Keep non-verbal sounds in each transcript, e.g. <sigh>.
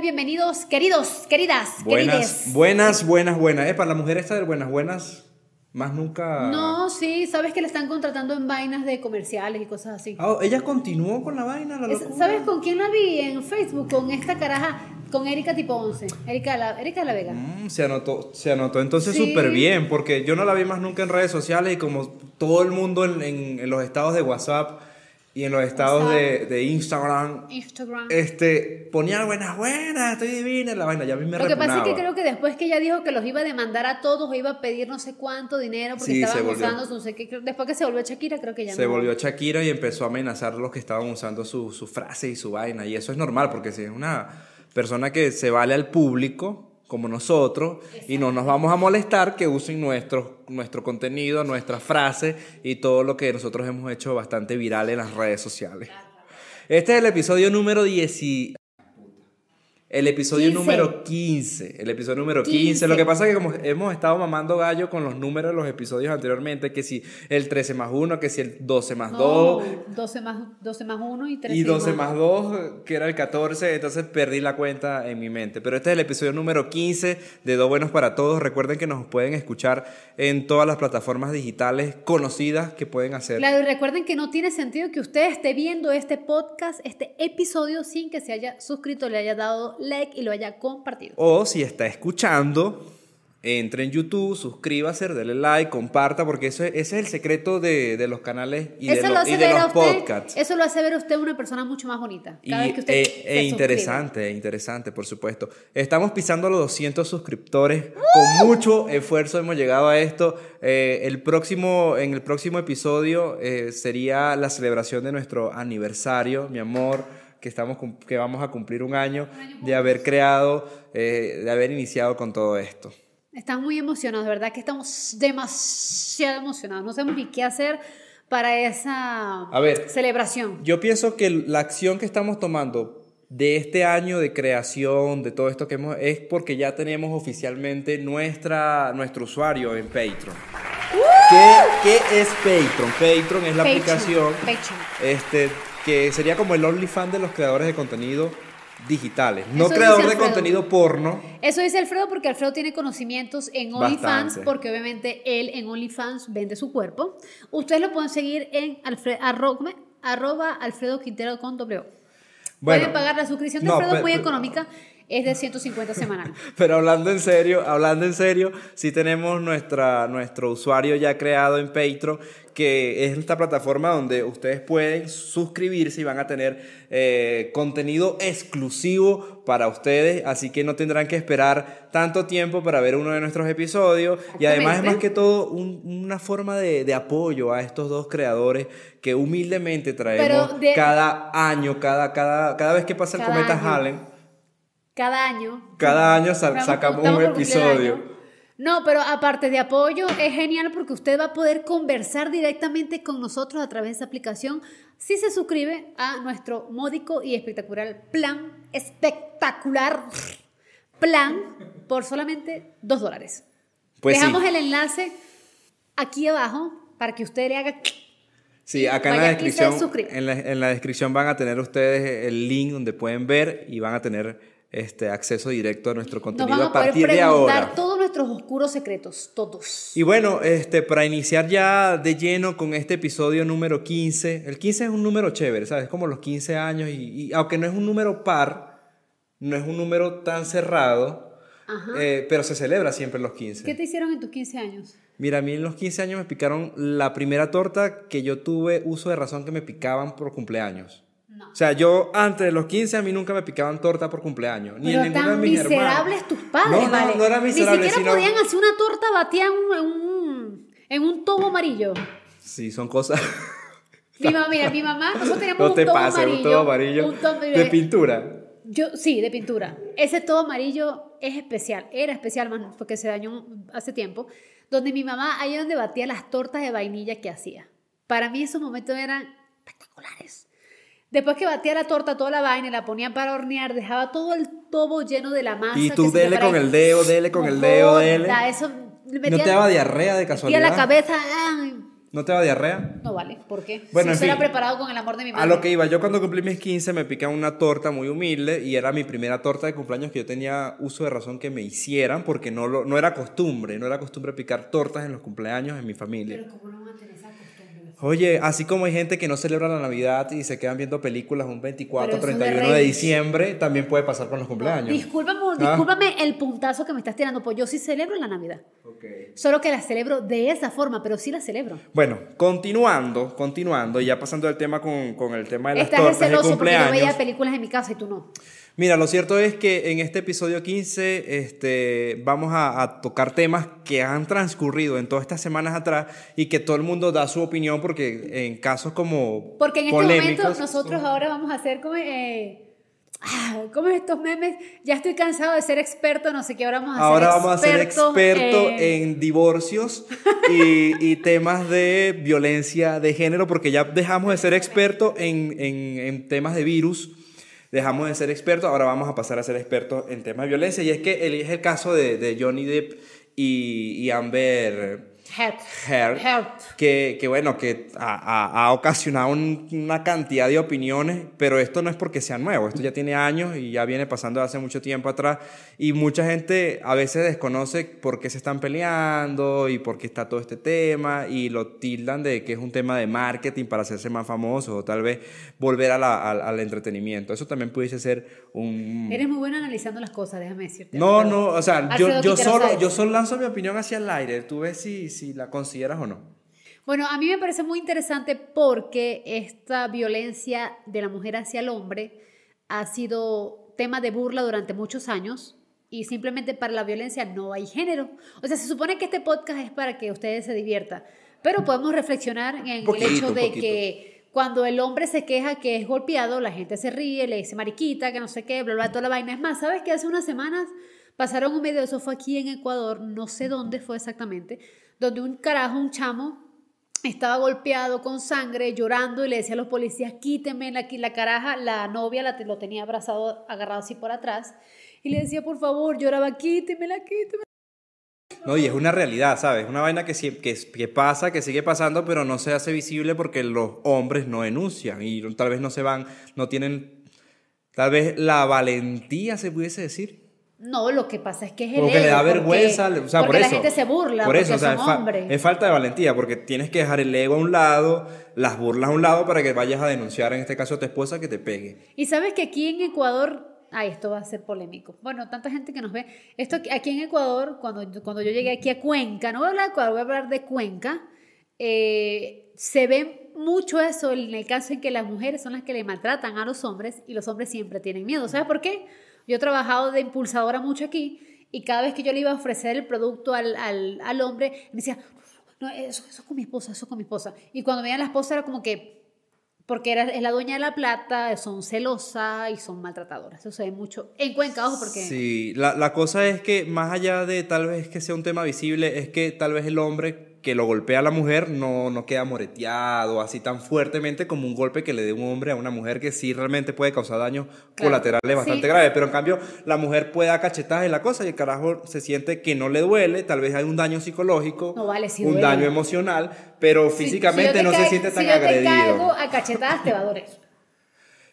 Bienvenidos, queridos, queridas, Buenas, querides. buenas, buenas, buenas. Eh, para la mujer esta de buenas, buenas, más nunca... No, sí, sabes que le están contratando en vainas de comerciales y cosas así. Ah, ella continuó con la vaina, la Es-. ¿Sabes con quién la vi en Facebook? Con esta caraja, con Erika tipo 11. Erika la, Erika de la Vega. Mm, se anotó, se anotó entonces Sí. súper bien, porque yo no la vi más nunca en redes sociales y como todo el mundo en, en- en los estados de WhatsApp y en los estados de, de Instagram, Instagram. este, ponía buenas, buenas, estoy divina, la vaina, ya a mí me Lo que pasa es que creo que después que ella dijo que los iba a demandar a todos o iba a pedir no sé cuánto dinero porque Sí, estaban volvió. usando no sé qué, después que se volvió Shakira creo que ya Se no. volvió Shakira y empezó a amenazar a los que estaban usando su, su frase y su vaina. Y eso es normal, porque si es una persona que se vale al público, como nosotros, y no nos vamos a molestar que usen nuestro, nuestro contenido, nuestras frases y todo lo que nosotros hemos hecho bastante viral en las redes sociales. Este es el episodio número 10. El episodio 15. número 15. El episodio número 15. 15. Lo que pasa es que como hemos estado mamando gallo con los números de los episodios anteriormente, que si el 13 más 1, que si el 12 más No, 2, 12 más 12 más 1 y 13 y 12 más 2, que era el 14, entonces perdí la cuenta en mi mente. Pero este es el episodio número 15 de Dos Buenos para Todos. Recuerden que nos pueden escuchar en todas las plataformas digitales conocidas que pueden hacer. Claro, y recuerden que no tiene sentido que usted esté viendo este podcast, este episodio, sin que se haya suscrito, le haya dado like y lo haya compartido. O si está escuchando, entre en YouTube, suscríbase, dele like, comparta, porque eso es- ese es el secreto de, de los canales y de, eso lo- lo y de los usted, podcasts. eso lo hace ver a usted una persona mucho más bonita. Y, Cada vez que usted e, e interesante, e interesante, por supuesto. Estamos pisando los 200 suscriptores. Con mucho esfuerzo hemos llegado a esto. Eh, el próximo, en el próximo episodio eh, sería la celebración de nuestro aniversario, mi amor, que, estamos, que vamos a cumplir un año de haber creado, eh, de haber iniciado con todo esto. Estamos muy emocionados, de verdad que estamos demasiado emocionados. No sabemos ni qué hacer para esa A ver. celebración. Yo pienso que la acción que estamos tomando de este año de creación, de todo esto que hemos, es porque ya tenemos oficialmente nuestra, nuestro usuario en Patreon. ¿Qué, qué es Patreon? Patreon es la Patreon, aplicación Patreon. Este, que sería como el OnlyFans de los creadores de contenido digitales. No Eso creador de contenido porno. Eso dice Alfredo porque Alfredo tiene conocimientos en OnlyFans, porque obviamente él en OnlyFans vende su cuerpo. Ustedes lo pueden seguir en alfre- arro- ¿cómo es? arroba Alfredo Quintero con W. Bueno, pueden pagar la suscripción de no, Alfredo, pe- muy económica, es de 150 semanal. <laughs> Pero hablando en serio, hablando en serio, sí tenemos nuestra, nuestro usuario ya creado en Patreon, que es esta plataforma donde ustedes pueden suscribirse y van a tener eh, contenido exclusivo para ustedes, así que no tendrán que esperar tanto tiempo para ver uno de nuestros episodios. Y además es más que todo un- una forma de, de apoyo a estos dos creadores que humildemente traemos de- cada año, cada, cada, cada vez que pasa el cometa año. Hallen. Cada año. Cada año sacamos un episodio. No, pero aparte de apoyo, es genial porque usted va a poder conversar directamente con nosotros a través de esa aplicación si se suscribe a nuestro módico y espectacular plan, espectacular plan por solamente dos dólares. Pues sí. Dejamos el enlace aquí abajo para que usted le haga... Sí, acá en la descripción, en la, en la descripción van a tener ustedes el link donde pueden ver y van a tener este acceso directo a nuestro Nos contenido van a partir de ahora. todos nuestros oscuros secretos, todos. Y bueno, este, para iniciar ya de lleno con este episodio número 15, el 15 es un número chévere, ¿sabes? Como los 15 años y, y aunque no es un número par, no es un número tan cerrado, eh, pero se celebra siempre los 15. ¿Qué te hicieron en tus 15 años? Mira, a mí en los 15 años me picaron la primera torta que yo tuve uso de razón que me picaban por cumpleaños. No. O sea, yo antes de los 15 a mí nunca me picaban torta por cumpleaños. Ni Pero en ninguno de mis miserables hermanos. tus padres, No, no, ¿vale? no eran miserables, Ni siquiera sino- podían hacer una torta batida en un, en un, tobo amarillo. Sí, son cosas. Mi mamá, mira, mi mamá, nosotros teníamos no un te tobo amarillo. un todo amarillo. un tobo- de pintura. Yo, sí, de pintura. Ese todo amarillo es especial, era especial más porque se dañó hace tiempo, donde mi mamá, ahí donde batía las tortas de vainilla que hacía. Para mí esos momentos eran espectaculares. Después que batía la torta, toda la vaina, y la ponía para hornear, dejaba todo el tobo lleno de la masa. Y tú dele con el dedo, dele con el dedo, dele. Eso ¿No te daba diarrea de casualidad? la cabeza, ay, ¿No te da diarrea? No vale, ¿por qué? Bueno, si eso era preparado con el amor de mi madre. A lo que iba, yo cuando cumplí mis 15 me pican una torta muy humilde y era mi primera torta de cumpleaños que yo tenía uso de razón que me hicieran porque no, lo, no era costumbre, no era costumbre picar tortas en los cumpleaños en mi familia. Pero ¿cómo no? Oye, así como hay gente que no celebra la Navidad y se quedan viendo películas un 24, Pero eso es de 31 de diciembre, también puede pasar con los cumpleaños. Discúlpame, Ah. discúlpame el puntazo que me estás tirando, pues yo sí celebro la Navidad. Ok. Solo que la celebro de esa forma, pero sí la celebro. Bueno, continuando, continuando, y ya pasando el tema con, con el tema de las Estás tortas de celoso porque yo cumpleaños. veía películas en mi casa y tú no. Mira, lo cierto es que en este episodio 15 este, vamos a, a tocar temas que han transcurrido en todas estas semanas atrás y que todo el mundo da su opinión porque en casos como Porque en este polémicos, momento nosotros ahora vamos a hacer como... Eh, ah, ¿Cómo es estos memes? Ya estoy cansado de ser experto, no sé qué, ahora vamos a ser Ahora vamos a ser expertos expertos en- divorcios y, y temas de violencia de género, porque ya dejamos de ser expertos en, en- en temas de virus, dejamos de ser expertos, ahora vamos a pasar a ser expertos en temas de violencia. Y es que el, es el caso de, de Johnny Depp y, y Amber Heard, Heard. que, que bueno, que ha, ha- ocasionado un- una cantidad de opiniones, pero esto no es porque sea nuevo, esto ya tiene años y ya viene pasando hace mucho tiempo atrás y mucha gente a veces desconoce por qué se están peleando y por qué está todo este tema y lo tildan de que es un tema de marketing para hacerse más famosos o tal vez volver a la- al, al entretenimiento. Eso también pudiese ser un... Eres muy buena analizando las cosas, déjame decirte. No, no, o sea, yo, Alfredo yo, solo, yo solo lanzo mi opinión hacia el aire, tú ves si, si la consideras o no. Bueno, a mí me parece muy interesante porque esta violencia de la mujer hacia el hombre ha sido tema de burla durante muchos años y simplemente para la violencia no hay género. O sea, se supone que este podcast es para que ustedes se diviertan, pero podemos reflexionar en Poquito, el hecho de poquito. que cuando el hombre se queja que es golpeado, la gente se ríe, le dice mariquita, que no sé qué, bla, bla, toda la vaina. Es más, ¿sabes que hace unas semanas pasaron un video, eso fue aquí en Ecuador, no sé dónde fue exactamente, donde un carajo, un chamo, estaba golpeado con sangre, llorando y le decía a los policías, quíteme la, la caraja, la novia la, lo tenía abrazado, agarrado así por atrás, y le decía, por favor, lloraba, quítemela, quítemela. No, y es una realidad, ¿sabes? Una vaina que, que, que pasa, que sigue pasando, pero no se hace visible porque los hombres no denuncian y tal vez no se van, no tienen, tal vez la valentía, se pudiese decir. No, lo que pasa es que es el Porque le da ego, porque- vergüenza, o sea, por eso. la gente se burla, por eso, porque o sea, es, fa- hombres. es falta de valentía, porque tienes que dejar el ego a un lado, las burlas a un lado para que vayas a denunciar, en este caso a tu esposa, que te pegue. Y sabes que aquí en Ecuador, ay, esto va a ser polémico. Bueno, tanta gente que nos ve. Esto aquí- aquí en Ecuador, cuando, cuando yo llegué aquí a Cuenca, no voy a hablar de Ecuador, voy a hablar de Cuenca, eh, se ve mucho eso en el caso en que las mujeres son las que le maltratan a los hombres y los hombres siempre tienen miedo. ¿Sabes por qué? Yo he trabajado de impulsadora mucho aquí y cada vez que yo le iba a ofrecer el producto al, al, al hombre, me decía, no, eso, eso con mi esposa, eso con mi esposa. Y cuando veían la esposa era como que, porque era, es la dueña de la plata, son celosas y son maltratadoras. Eso se ve mucho en Cuenca, ojo, porque... Sí, la, la cosa es que más allá de tal vez que sea un tema visible, es que tal vez el hombre que lo golpea a la mujer no, no queda moreteado así tan fuertemente como un golpe que le dé un hombre a una mujer que sí realmente puede causar daños Claro. colaterales bastante Sí. graves. Pero en cambio, la mujer puede dar cachetadas en la cosa y el carajo se siente que no le duele, tal vez hay un daño psicológico, No vale, sí un duele. daño emocional, pero Si- físicamente si no se siente tan si yo te agredido. caigo a cachetadas, te va a doler.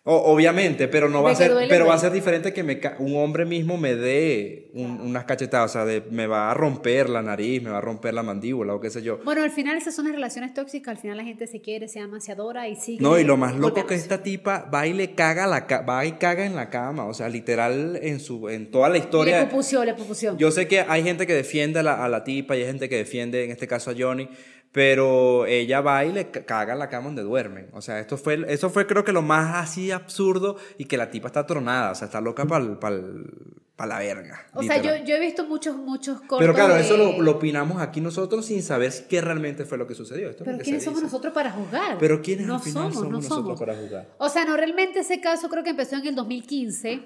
O- obviamente, pero no va a ser, pero va a ser diferente que me un hombre mismo me dé un- unas cachetadas, o sea, de- me va a romper la nariz, me va a romper la mandíbula o qué sé yo. Bueno, al final esas son las relaciones tóxicas, al final la gente se quiere, se ama, se adora y sigue. No, y lo más loco que esta tipa va y le caga la ca- va y caga en la cama, o sea, literal en su en toda la historia. Le pupució, le pupució. Yo sé que hay gente que defiende a la, a la tipa y hay gente que defiende, en este caso a Johnny, pero ella va y le ca- caga en la cama donde duermen. O sea, esto fue, eso fue creo que lo más así absurdo y que la tipa está tronada, o sea, está loca para la verga. o sea, yo, yo he visto muchos, muchos cortos Pero claro, de- eso lo, lo opinamos aquí nosotros sin saber qué realmente fue lo que sucedió. Esto Pero que ¿quiénes somos dice. nosotros para juzgar? Pero ¿quiénes no al final somos, somos no nosotros somos. para jugar? O sea, no, realmente ese caso creo que empezó en el 2015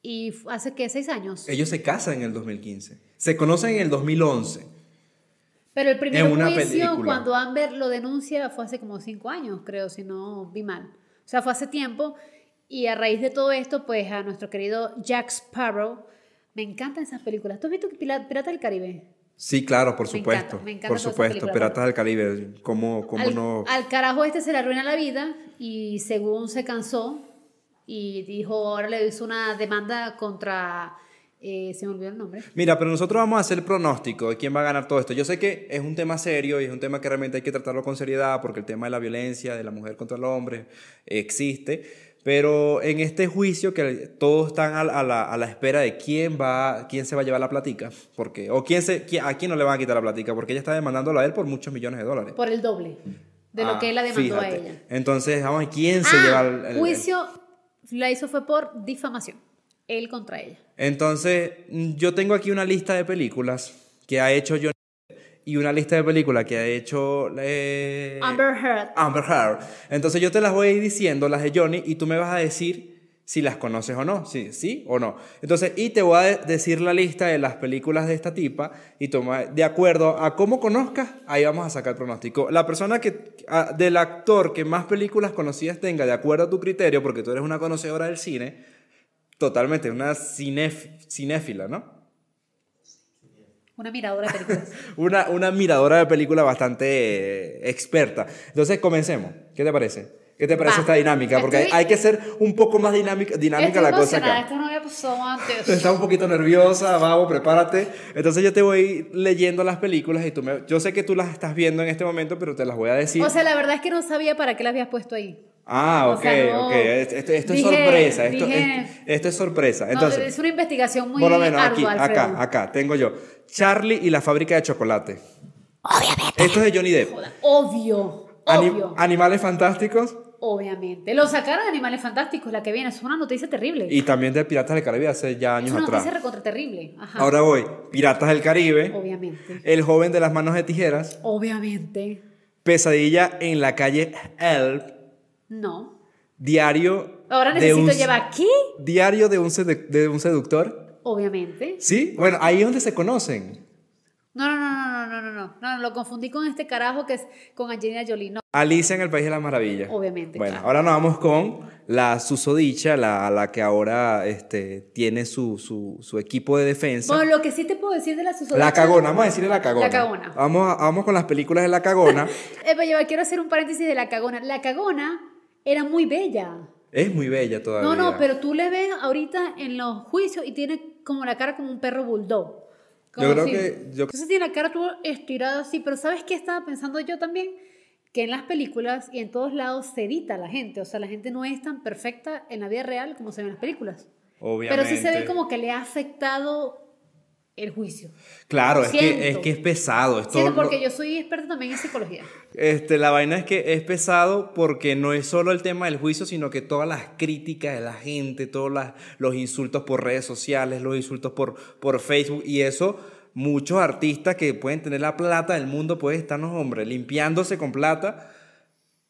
y hace, ¿qué? ¿Seis años? Ellos se casan en el 2015. Se conocen en el 2011. Pero el primer en una juicio, película. cuando Amber lo denuncia, fue hace como cinco años, creo, si no vi mal. O sea, fue hace tiempo. Y a raíz de todo esto, pues a nuestro querido Jack Sparrow, me encantan esas películas. ¿Tú has visto Pirata del Caribe? Sí, claro, por Me encanta, supuesto. me encanta por supuesto. Piratas del Caribe. ¿Cómo, cómo al, no? al carajo este se le arruina la vida y según se cansó y dijo, ahora le hizo una demanda contra, eh, se me olvidó el nombre. Mira, pero nosotros vamos a hacer el pronóstico de quién va a ganar todo esto. Yo sé que es un tema serio y es un tema que realmente hay que tratarlo con seriedad porque el tema de la violencia de la mujer contra el hombre existe. Pero en este juicio que todos están a, la- a espera de quién va, quién se va a llevar la platica, porque o quién se, a quién no le van a quitar la platica, porque ella está demandándolo a él por muchos millones de dólares. Por el doble de lo Ah, que él la demandó a ella. Entonces, vamos quién se Ah, lleva el, el- juicio la hizo fue por difamación. Él contra ella. Entonces, yo tengo aquí una lista de películas que ha hecho Johnny y una lista de películas que ha hecho eh, Amber Heard. Amber Heard. Entonces yo te las voy a ir diciendo, las de Johnny, y tú me vas a decir si las conoces o no, sí, sí o no. Entonces, y te voy a de- decir la lista de las películas de esta tipa, y toma, de acuerdo a cómo conozcas, ahí vamos a sacar el pronóstico. La persona que, a- del actor que más películas conocidas tenga, de acuerdo a tu criterio, porque tú eres una conocedora del cine, totalmente, una cinéf- cinéfila, ¿no? Una miradora de películas. <laughs> Una, una miradora de película bastante eh, experta. Entonces, comencemos. ¿Qué te parece? ¿Qué te parece Va. esta dinámica? Porque hay- Estoy- hay que ser un poco más dinámica, dinámica Estoy la cosa acá. Esto no había pasado antes. Estás un poquito nerviosa, vamos, prepárate. Entonces yo te voy leyendo las películas y tú me... Yo sé que tú las estás viendo en este momento, pero te las voy a decir. O sea, la verdad es que no sabía para qué la habías puesto ahí. ah, o ok, sea, no. ok. Esto, esto- Dije- es sorpresa. Esto, dije- esto- esto es sorpresa. No, Entonces, es una investigación muy por lo menos aquí, Alfredo. acá, acá, tengo yo. Charlie y la fábrica de chocolate. Obviamente. Esto es de Johnny Depp. Joda, Obvio, obvio. Animales fantásticos. Obviamente. Lo sacaron de Animales Fantásticos, la que viene. Es una noticia terrible. Y también de Piratas del Caribe hace ya es años una atrás. noticia recontra terrible. Ajá. Ahora voy. Piratas del Caribe. Obviamente. El joven de las manos de tijeras. Obviamente. Pesadilla en la calle Elb. No. Diario. Ahora de necesito un- llevar aquí. Diario de un, de un seductor. Obviamente. ¿Sí? Bueno, ahí es donde se conocen. No, no, no, no, no, no, no, no, no, lo confundí con este carajo que es con Angelina Jolie. No, Alicia en el País de las Maravillas. Obviamente, Bueno, claro. ahora nos vamos con la susodicha, la, la que ahora este, tiene su, su, su equipo de defensa. Bueno, lo que sí te puedo decir de la susodicha. La cagona, vamos a decirle la cagona. La cagona. Vamos, vamos con las películas de la cagona. <laughs> Eh, pero yo quiero hacer un paréntesis de la cagona. La cagona era muy bella. es muy bella todavía. No, no, pero tú le ves ahorita en los juicios y tiene como la cara como un perro bulldog. Como Yo creo si- que- yo- Entonces tiene la cara toda estirada así, pero ¿sabes qué estaba pensando yo también? Que en las películas y en todos lados se edita la gente. O sea, la gente no es tan perfecta en la vida real como se ve en las películas. Obviamente. Pero sí se ve como que le ha afectado el juicio. Claro, es que, es que es pesado. Es todo lo- porque yo soy experta también en psicología. Este, la vaina es que es pesado porque no es solo el tema del juicio, sino que todas las críticas de la gente, todos las- los insultos por redes sociales, los insultos por, por Facebook y eso, muchos artistas que pueden tener la plata del mundo pueden estarnos, hombre, limpiándose con plata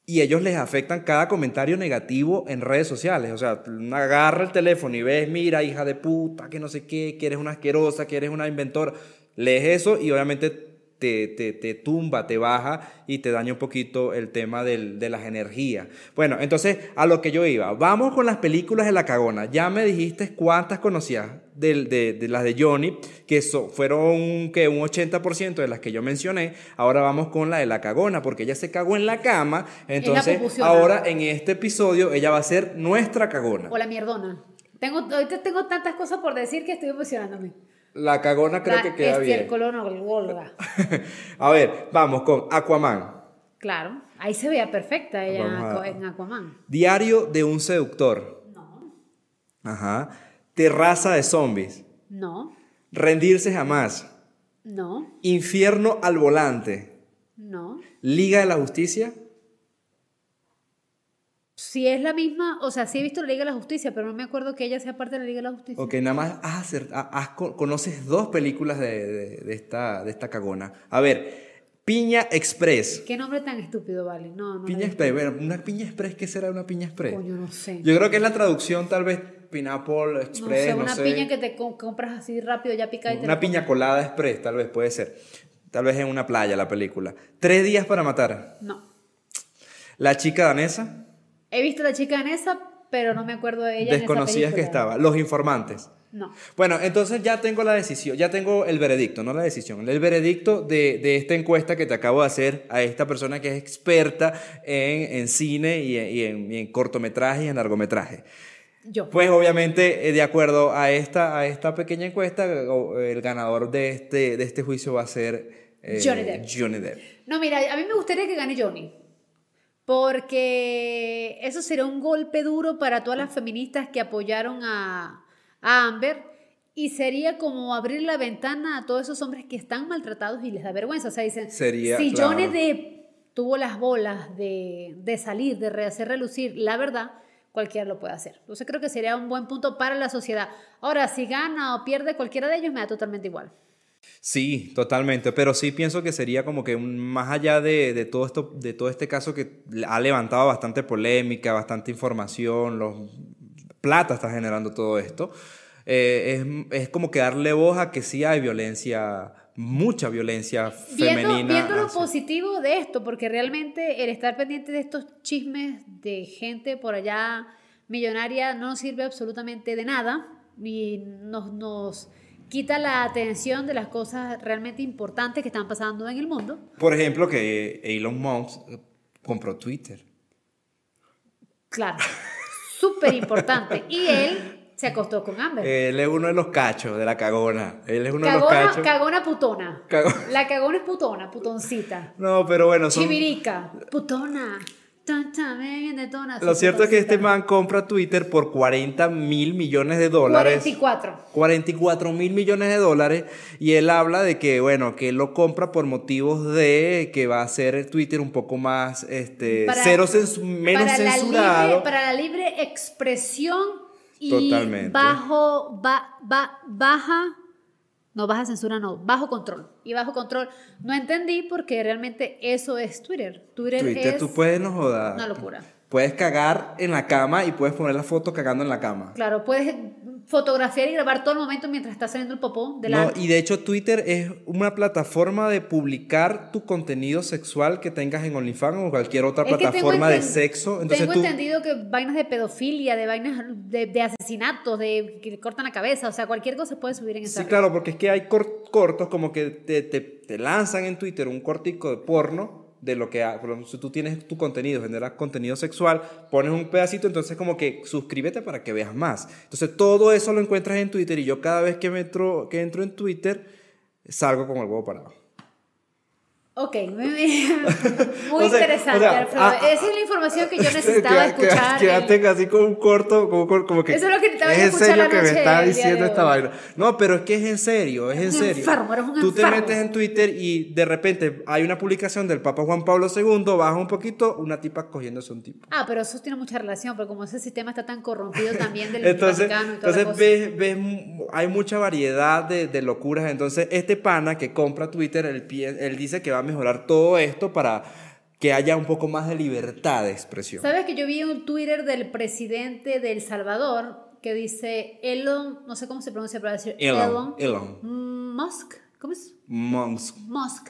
y ellos les afectan cada comentario negativo en redes sociales. O sea, agarra el teléfono y ves, mira, hija de puta, que no sé qué, que eres una asquerosa, que eres una inventora. Lees eso y obviamente te, te, te tumba, te baja y te daña un poquito el tema del- de las energías. Bueno, entonces a lo que yo iba, vamos con las películas de la cagona. Ya me dijiste cuántas conocías del- de, de las de Johnny, que so- fueron que un 80% de las que yo mencioné. Ahora vamos con la de la cagona, porque ella se cagó en la cama. Entonces, ahora en este episodio ella va a ser nuestra cagona. O la mierdona. Tengo, ahorita tengo tantas cosas por decir que estoy emocionándome. La cagona creo La que queda bien. estiércolonogolga. <laughs> a ver, vamos con Aquaman. Claro, ahí se veía perfecta ella en, en Aquaman. Diario de un seductor. No, Ajá. Terraza de zombies. no, Rendirse jamás. no, Infierno al volante. no. Liga de la Justicia. Si es la misma, o sea, sí he visto la Liga de la Justicia, pero no me acuerdo que ella sea parte de la Liga de la Justicia. Ok, nada más has acer- ha- has co- conoces dos películas de, de- de esta, de esta cagona. A ver, Piña Express. ¿Qué nombre tan estúpido, vale? No, no. Piña Express. Bueno, una Piña Express, ¿qué será una Piña Express? Coño, no sé. Yo creo que es la traducción, tal vez, Pineapple no Express, no, una sé. piña que te co- compras así rápido, ya picada y te Una piña colada express, tal vez puede ser. Tal vez en una playa la película. Tres días para matar. No. La chica danesa, He visto la chica en esa, pero no me acuerdo de ella. en esa desconocías que estaba. Los informantes. No. Bueno, entonces ya tengo la decisión, ya tengo el veredicto, no la decisión, el veredicto de, de esta encuesta que te acabo de hacer a esta persona que es experta en, en cine y, en- y en, y en cortometraje y en largometraje. Yo. Pues obviamente, eh, de acuerdo a esta, a esta pequeña encuesta, o- el ganador de este, de este juicio va a ser eh, Johnny Depp. Johnny Depp. No, mira, a mí me gustaría que gane Johnny. Porque eso sería un golpe duro para todas las feministas que apoyaron a, a Amber. Y sería como abrir la ventana a todos esos hombres que están maltratados y les da vergüenza. O sea, dicen, Sería, si claro. Johnny Depp tuvo las bolas de, de salir, de rehacer relucir la verdad, cualquiera lo puede hacer. Entonces creo que sería un buen punto para la sociedad. Ahora, si gana o pierde cualquiera de ellos, me da totalmente igual. Sí, totalmente, pero sí pienso que sería como que más allá de, de todo esto, de todo este caso que ha levantado bastante polémica, bastante información, los plata está generando todo esto, eh, es, es como que darle voz a que sí hay violencia, mucha violencia Viendo, femenina. viendo lo hacia- positivo de esto, porque realmente el estar pendiente de estos chismes de gente por allá millonaria no nos sirve absolutamente de nada y nos, nos quita la atención de las cosas realmente importantes que están pasando en el mundo. Por ejemplo, que Elon Musk compró Twitter. Claro, súper importante. Y él se acostó con Amber. Él es uno de los cachos de la cagona. Él es uno de los cachos. cagona putona. La cagona es putona, putoncita. No, pero bueno, son... Chivirica, putona. Lo cierto es que este man compra Twitter por 40 mil millones de dólares. 44. 44 mil millones de dólares y él habla de que bueno que él lo compra por motivos de que va a hacer Twitter un poco más este Para- cero censu- menos para La censurado libre, para la libre expresión y Totalmente. bajo, ba- ba- baja, no baja censura, no, bajo control. Y bajo control no entendí porque realmente eso es Twitter. Twitter, Twitter es tú puedes no joder una locura. puedes cagar en la cama y puedes poner la foto cagando en la cama Claro, puedes fotografiar y grabar todo el momento mientras está saliendo el popó de la... No, y de hecho Twitter es una plataforma de publicar tu contenido sexual que tengas en OnlyFans o cualquier otra Es plataforma de sexo. Entonces tengo tú, entendido que vainas de pedofilia, de vainas de, de asesinatos, de que le cortan la cabeza, o sea, cualquier cosa puede subir en esa Sí, red. claro, porque es que hay cor- cortos como que te, te, te lanzan en Twitter un cortico de porno de lo que por ejemplo, si tú tienes tu contenido, generas contenido sexual, pones un pedacito, entonces como que suscríbete para que veas más. Entonces todo eso lo encuentras en Twitter y yo cada vez que, me entro, que entro en Twitter salgo con el huevo parado. Ok, muy, <laughs> muy O sea, interesante, o sea, Alfredo. ah, Esa es la información que yo <laughs> necesitaba Queda- queda- escuchar. Quédate así como un corto, como, como que. Eso es lo que necesitaba es en escuchar serio que me está diciendo esta vaina. No, pero es que es en serio, es en un serio. enfermo, eres un Tú te metes en Twitter y de repente hay una publicación del Papa Juan Pablo II, baja un poquito, una tipa cogiéndose un tipo. Ah, pero eso tiene mucha relación, porque como ese sistema está tan corrompido <laughs> también del Entonces, Vaticano y toda entonces ves, ves, hay mucha variedad de, de locuras. Entonces, este pana que compra Twitter, él, él dice que va a mejorar todo esto para que haya un poco más de libertad de expresión. ¿Sabes que yo vi un Twitter del presidente de El Salvador que dice Elon, no sé cómo se pronuncia, pero va a decir Elon, Elon, Elon. Mm, Musk, ¿cómo es? Monks. Musk.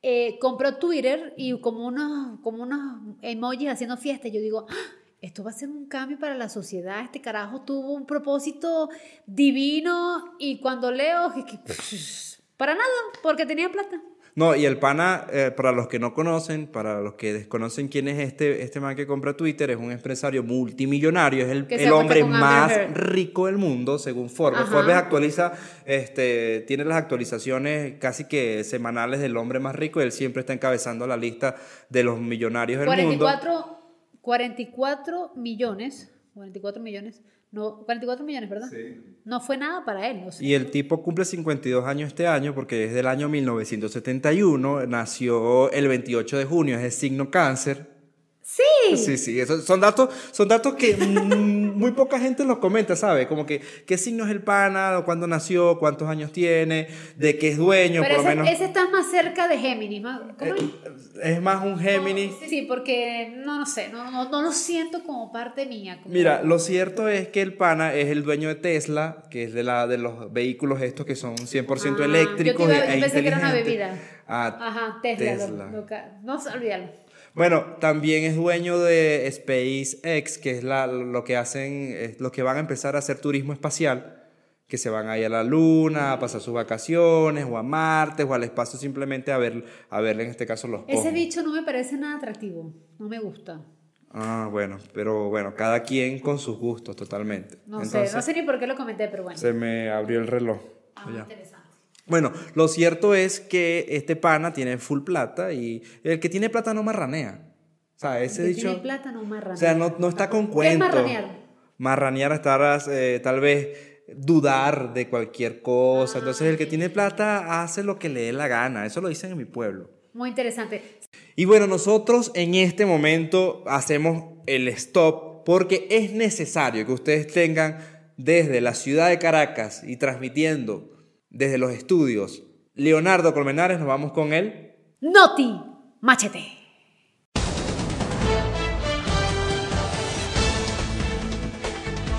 eh, compró Twitter y como unos, como unos emojis haciendo fiesta. Yo digo, "Ah, esto va a ser un cambio para la sociedad. Este carajo tuvo un propósito divino y cuando leo, <laughs> para nada, porque tenía plata. No, y el pana, eh, para los que no conocen, para los que desconocen quién es este, este man que compra Twitter, es un empresario multimillonario, es el, el hombre más rico del mundo, según Forbes. Ajá. Forbes actualiza, este, tiene las actualizaciones casi que semanales del hombre más rico, y él siempre está encabezando la lista de los millonarios del mundo. 44, 44 millones, 44 millones, no, 44 millones, ¿verdad? No fue nada para él. o sea. Y el tipo cumple 52 años este año porque es del año 1971, nació el 28 de junio, es de signo cáncer. Sí. Sí, sí, eso son datos, son datos que mm, muy poca gente los comenta, ¿sabe? Como que qué signo es el pana, cuándo nació, cuántos años tiene, de qué es dueño, Pero por lo ese, menos. ese está más cerca de Géminis. ¿Cómo es? Es más un Géminis. Sí, sí, porque no, no sé, no, no, no lo siento como parte mía. como- Mira, lo cierto es que el pana es el dueño de Tesla, que es de, la, de los vehículos estos que son 100% Ah, eléctricos yo te iba- e yo pensé que era una bebida. Ah, Ajá, Tesla. lo- Tesla. lo ca- no, olvídalo. Bueno, también es dueño de SpaceX, que es la, lo que hacen, es lo que van a empezar a hacer turismo espacial, que se van ahí a la luna a pasar sus vacaciones o a Marte o al espacio simplemente a ver a verle en este caso los Ese bicho no me parece nada atractivo, no me gusta. Ah, bueno, pero bueno, cada quien con sus gustos totalmente. No sé, no sé ni por qué lo comenté, pero bueno. Se me abrió el reloj. Ah, interesante. Bueno, lo cierto es que este pana tiene full plata y el que tiene plata no marranea. O sea, ese El que dicho... tiene plata no marranea. O sea, no, no está con ¿Qué es cuento. marranear? Marranear estar eh, tal vez dudar de cualquier cosa. Ah, Entonces el que tiene plata hace lo que le dé la gana. Eso lo dicen en mi pueblo. Muy interesante. Y bueno, nosotros en este momento hacemos el stop porque es necesario que ustedes tengan desde la ciudad de Caracas y transmitiendo desde los estudios Leonardo Colmenares, nos vamos con él. Noti Machete.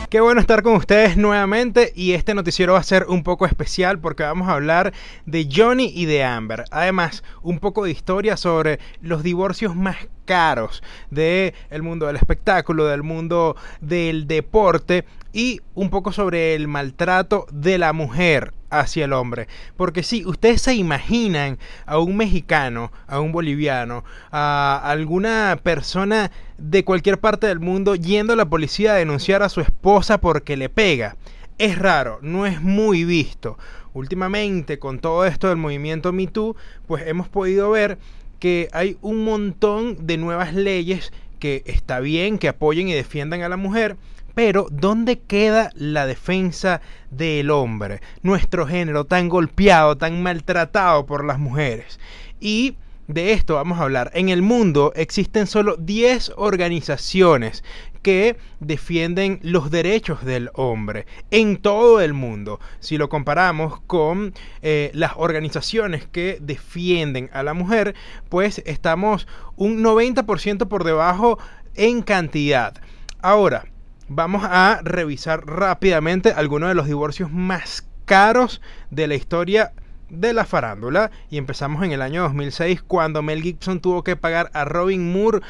Qué bueno estar con ustedes nuevamente y este noticiero va a ser un poco especial porque vamos a hablar de Johnny y de Amber. Además, un poco de historia sobre los divorcios más caros del mundo del espectáculo, del mundo del deporte y un poco sobre el maltrato de la mujer hacia el hombre. Porque si ustedes se imaginan a un mexicano, a un boliviano, a alguna persona de cualquier parte del mundo yendo a la policía a denunciar a su esposa porque le pega. Es raro, no es muy visto. Últimamente, con todo esto del movimiento Me Too, pues hemos podido ver que hay un montón de nuevas leyes que está bien que apoyen y defiendan a la mujer, pero ¿dónde queda la defensa del hombre? Nuestro género tan golpeado, tan maltratado por las mujeres. Y de esto vamos a hablar. En el mundo existen solo 10 organizaciones que defienden los derechos del hombre en todo el mundo. Si lo comparamos con eh, las organizaciones que defienden a la mujer, pues estamos un 90% por debajo en cantidad. Ahora, vamos a revisar rápidamente algunos de los divorcios más caros de la historia de la farándula y empezamos en el año 2006 cuando Mel Gibson tuvo que pagar a Robin Moore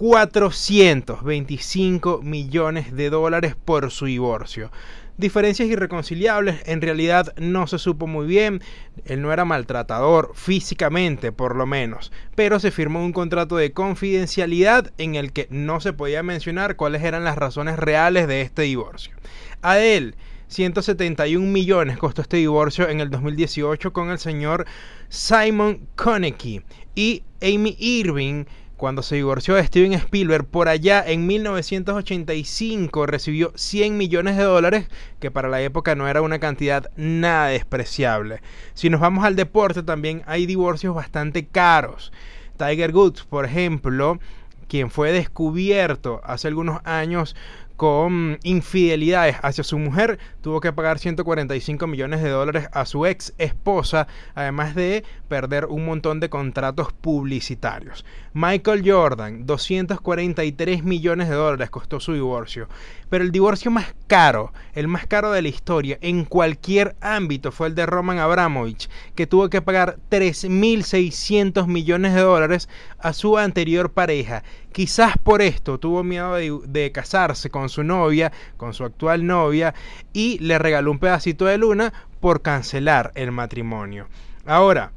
425 millones de dólares por su divorcio. Diferencias irreconciliables, en realidad no se supo muy bien, él no era maltratador físicamente por lo menos, pero se firmó un contrato de confidencialidad en el que no se podía mencionar cuáles eran las razones reales de este divorcio. A él 171 millones costó este divorcio en el 2018 con el señor Simon Konecki y Amy Irving cuando se divorció de Steven Spielberg por allá en 1985 recibió 100 millones de dólares que para la época no era una cantidad nada despreciable. Si nos vamos al deporte también hay divorcios bastante caros. Tiger Woods, por ejemplo, quien fue descubierto hace algunos años con infidelidades hacia su mujer, tuvo que pagar 145 millones de dólares a su ex esposa, además de perder un montón de contratos publicitarios. Michael Jordan, 243 millones de dólares costó su divorcio. Pero el divorcio más caro, el más caro de la historia, en cualquier ámbito, fue el de Roman Abramovich, que tuvo que pagar 3.600 millones de dólares a su anterior pareja. Quizás por esto tuvo miedo de, casarse con su novia, con su actual novia, y le regaló un pedacito de luna por cancelar el matrimonio. Ahora,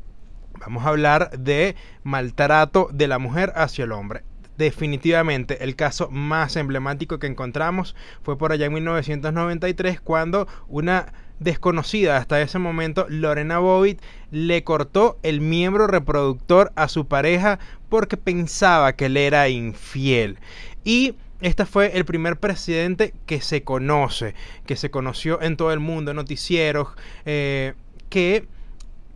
vamos a hablar de maltrato de la mujer hacia el hombre definitivamente el caso más emblemático que encontramos fue por allá en 1993 cuando una desconocida hasta ese momento, Lorena Bobbitt, le cortó el miembro reproductor a su pareja porque pensaba que él era infiel. Y este fue el primer presidente que se conoce, que se conoció en todo el mundo, noticieros, eh, que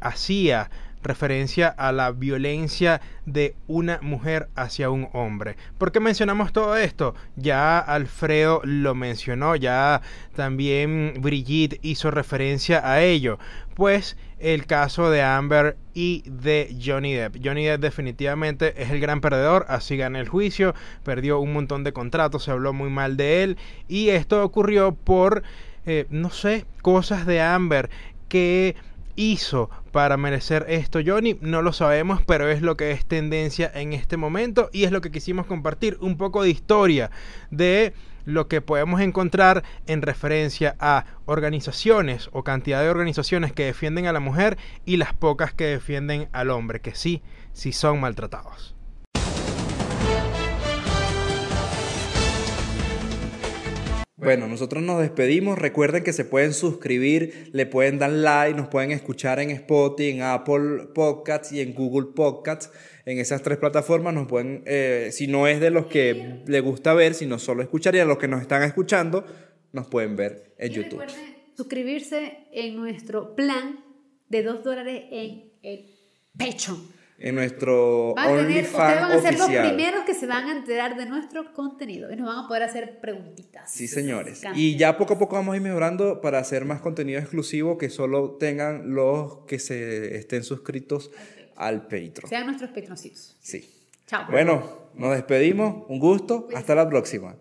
hacía referencia a la violencia de una mujer hacia un hombre. ¿Por qué mencionamos todo esto? Ya Alfredo lo mencionó, ya también Brigitte hizo referencia a ello. Pues el caso de Amber y de Johnny Depp. Johnny Depp definitivamente es el gran perdedor, así gana el juicio, perdió un montón de contratos, se habló muy mal de él y esto ocurrió por, eh, no sé, cosas de Amber que hizo para merecer esto Johnny? No lo sabemos, pero es lo que es tendencia en este momento y es lo que quisimos compartir, un poco de historia de lo que podemos encontrar en referencia a organizaciones o cantidad de organizaciones que defienden a la mujer y las pocas que defienden al hombre, que sí, sí son maltratados. Bueno, nosotros nos despedimos. Recuerden que se pueden suscribir, le pueden dar like, nos pueden escuchar en Spotify, en Apple Podcasts y en Google Podcasts. En esas tres plataformas nos pueden, eh, si no es de los que le gusta ver, sino solo escucharía, los que nos están escuchando, nos pueden ver en Y YouTube. recuerden suscribirse en nuestro plan de 2 dólares en el pecho. En nuestro tener, ustedes van OnlyFans a ser los primeros que se van a enterar de nuestro contenido y nos van a poder hacer preguntitas. Sí, señores. Y ya poco a poco vamos a ir mejorando para hacer más contenido exclusivo que solo tengan los que se estén suscritos al Patreon. Sean nuestros patroncitos. Sí. Chao. Bueno, nos despedimos. Un gusto. Hasta la próxima.